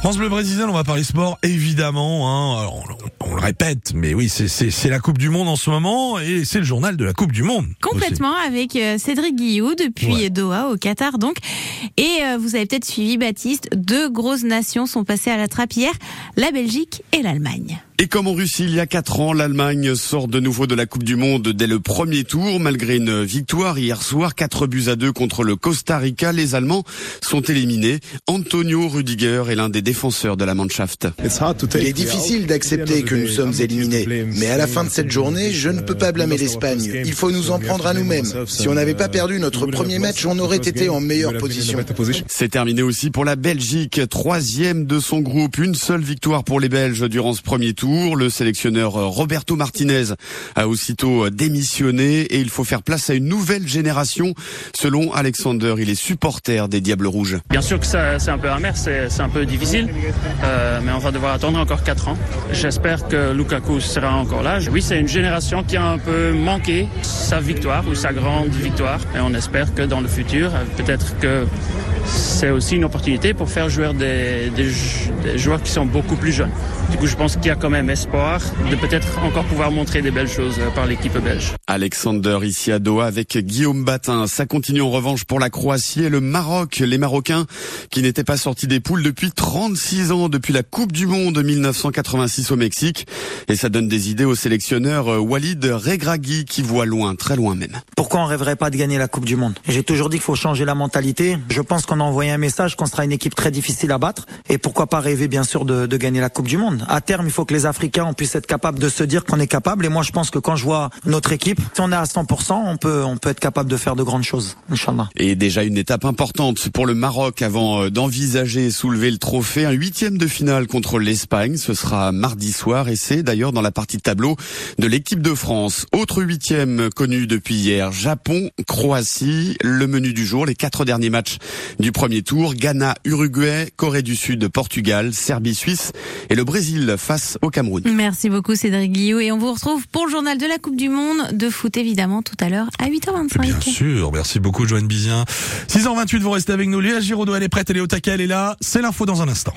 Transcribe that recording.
France Bleu Brésil, on va parler sport, évidemment. Hein. Alors, on, on, le répète, mais oui, c'est la Coupe du Monde en ce moment et c'est le journal de la Coupe du Monde. Complètement, aussi. avec euh, Cédric Guillou depuis Ouais. Doha au Qatar donc. Et euh, vous avez peut-être suivi Baptiste, deux grosses nations sont passées à la trappe hier, la Belgique et l'Allemagne. Et comme en Russie il y a quatre ans, l'Allemagne sort de nouveau de la Coupe du Monde dès le premier tour. Malgré une victoire hier soir, 4 buts à 2 contre le Costa Rica, les Allemands sont éliminés. Antonio Rudiger est l'un des défenseurs de la Mannschaft. Il est difficile d'accepter que nous sommes éliminés, mais à la fin de cette journée, je ne peux pas blâmer l'Espagne. Il faut nous en prendre à nous-mêmes. Si on n'avait pas perdu notre premier match, on aurait été en meilleure position. C'est terminé aussi pour la Belgique, troisième de son groupe. Une seule victoire pour les Belges durant ce premier tour. Le sélectionneur Roberto Martinez a aussitôt démissionné et il faut faire place à une nouvelle génération. Selon Alexander, il est supporter des Diables Rouges. Bien sûr que c'est un peu amer, c'est un peu difficile, euh, mais on va devoir attendre encore 4 ans. J'espère que Lukaku sera encore là. Oui, c'est une génération qui a un peu manqué sa victoire ou sa grande victoire, et on espère que dans le futur, euh, peut-être que c'est aussi une opportunité pour faire jouer des, des, des joueurs qui sont beaucoup plus jeunes. Du coup, je pense qu'il y a quand même espoir de peut-être encore pouvoir montrer des belles choses euh, par l'équipe belge. Alexander ici à Doha avec Guillaume Batin. Ça continue en revanche pour la Croatie et le Maroc. Les Marocains qui n'étaient pas sortis des poules depuis 36 ans, depuis la Coupe du Monde 1986 au Mexique. Et ça donne des idées au sélectionneur euh, Walid Regragui qui voit loin, très loin même. Pourquoi on rêverait pas de gagner la Coupe du Monde? J'ai toujours dit qu'il faut changer la mentalité. Je pense qu'on a envoyé un message qu'on sera une équipe très difficile à battre. Et pourquoi pas rêver bien sûr de, de gagner la Coupe du Monde. À terme, il faut que les Africains on puisse être capables de se dire qu'on est capable. Et moi, je pense que quand je vois notre équipe, si on est à 100%, on peut on peut être capable de faire de grandes choses. Inch'Allah. Et déjà une étape importante pour le Maroc avant euh, d'envisager soulever le trophée. Un huitième de finale contre l'Espagne. Ce sera mardi soir et c'est d'ailleurs dans la partie de tableau de l'équipe de France. Autre huitième connu depuis hier. Japon, Croatie. Le menu du jour, les quatre derniers matchs du premier tour. Ghana, Uruguay, Corée du Sud, Portugal, Serbie, Suisse et le Brésil face au Cameroun. Merci beaucoup Cédric Guillou et on vous retrouve pour le journal de la Coupe du Monde de foot évidemment tout à l'heure à 8h25. Bien sûr, merci beaucoup Joanne Bizien. 6h28, vous restez avec nous. Léa Giraudot, elle est prête, elle est au taquet, elle est là. C'est l'info dans un instant.